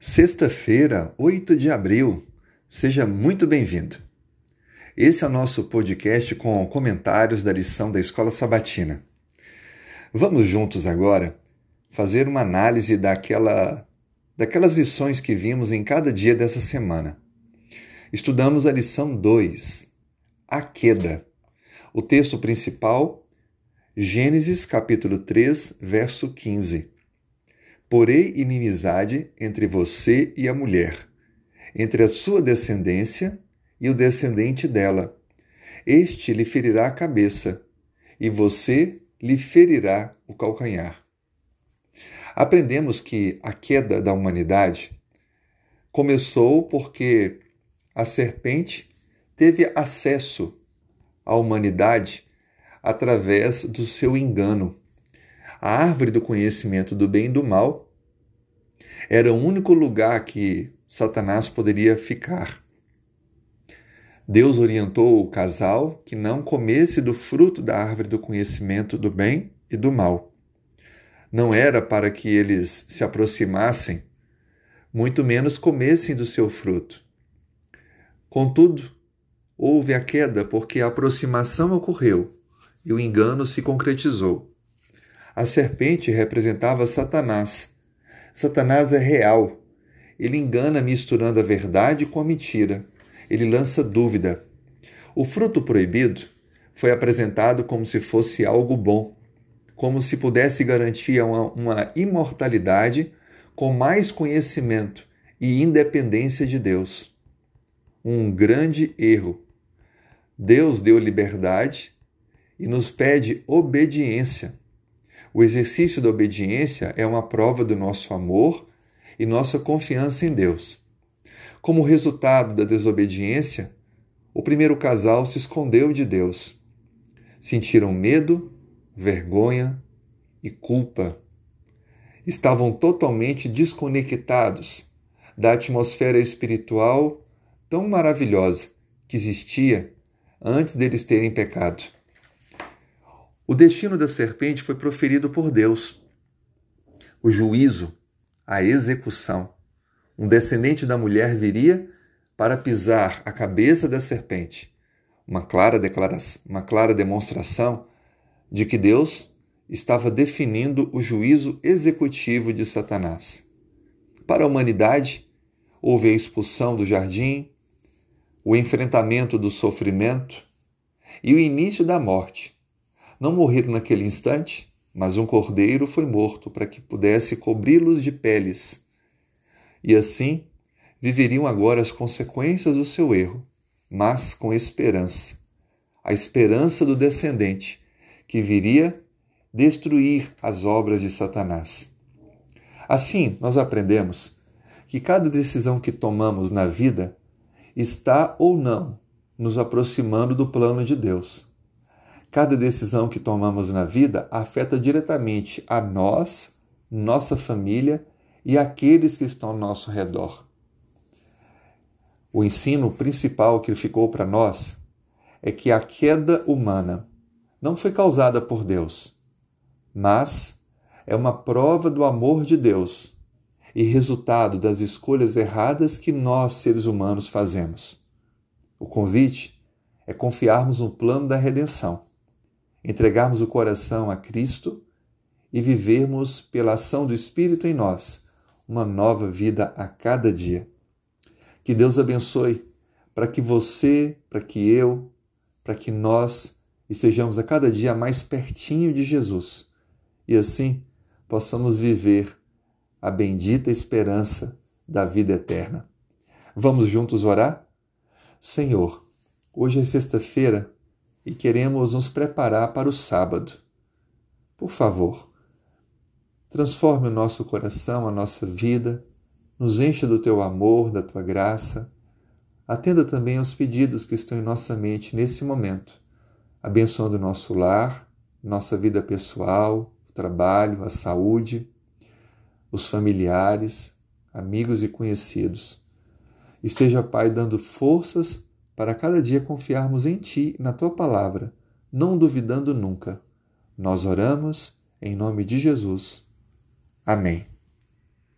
Sexta-feira, 8 de abril. Seja muito bem-vindo. Esse é o nosso podcast com comentários da lição da Escola Sabatina. Vamos juntos agora fazer uma análise daquela, daquelas lições que vimos em cada dia dessa semana. Estudamos a lição 2, a queda. O texto principal, Gênesis capítulo 3, verso 15. Porei inimizade entre você e a mulher, entre a sua descendência e o descendente dela. Este lhe ferirá a cabeça, e você lhe ferirá o calcanhar. Aprendemos que a queda da humanidade começou porque a serpente teve acesso à humanidade através do seu engano a árvore do conhecimento do bem e do mal era o único lugar que Satanás poderia ficar. Deus orientou o casal que não comesse do fruto da árvore do conhecimento do bem e do mal. Não era para que eles se aproximassem, muito menos comessem do seu fruto. Contudo, houve a queda porque a aproximação ocorreu e o engano se concretizou. A serpente representava Satanás. Satanás é real. Ele engana misturando a verdade com a mentira. Ele lança dúvida. O fruto proibido foi apresentado como se fosse algo bom, como se pudesse garantir uma, uma imortalidade com mais conhecimento e independência de Deus. Um grande erro. Deus deu liberdade e nos pede obediência. O exercício da obediência é uma prova do nosso amor e nossa confiança em Deus. Como resultado da desobediência, o primeiro casal se escondeu de Deus. Sentiram medo, vergonha e culpa. Estavam totalmente desconectados da atmosfera espiritual tão maravilhosa que existia antes deles terem pecado. O destino da serpente foi proferido por Deus. O juízo, a execução. Um descendente da mulher viria para pisar a cabeça da serpente. Uma clara declaração, uma clara demonstração de que Deus estava definindo o juízo executivo de Satanás. Para a humanidade, houve a expulsão do jardim, o enfrentamento do sofrimento e o início da morte não morreram naquele instante, mas um cordeiro foi morto para que pudesse cobri-los de peles. E assim viveriam agora as consequências do seu erro, mas com esperança. A esperança do descendente, que viria destruir as obras de Satanás. Assim, nós aprendemos que cada decisão que tomamos na vida está ou não nos aproximando do plano de Deus. Cada decisão que tomamos na vida afeta diretamente a nós, nossa família e aqueles que estão ao nosso redor. O ensino principal que ficou para nós é que a queda humana não foi causada por Deus, mas é uma prova do amor de Deus e resultado das escolhas erradas que nós, seres humanos, fazemos. O convite é confiarmos no plano da redenção entregarmos o coração a Cristo e vivermos pela ação do Espírito em nós uma nova vida a cada dia. Que Deus abençoe para que você, para que eu, para que nós estejamos a cada dia mais pertinho de Jesus e assim possamos viver a bendita esperança da vida eterna. Vamos juntos orar? Senhor, hoje é sexta-feira e queremos nos preparar para o sábado. Por favor, transforme o nosso coração, a nossa vida, nos encha do teu amor, da tua graça. Atenda também aos pedidos que estão em nossa mente nesse momento, abençoando o nosso lar, nossa vida pessoal, o trabalho, a saúde, os familiares, amigos e conhecidos. Esteja, Pai, dando forças para cada dia confiarmos em Ti na Tua palavra, não duvidando nunca. Nós oramos em nome de Jesus. Amém.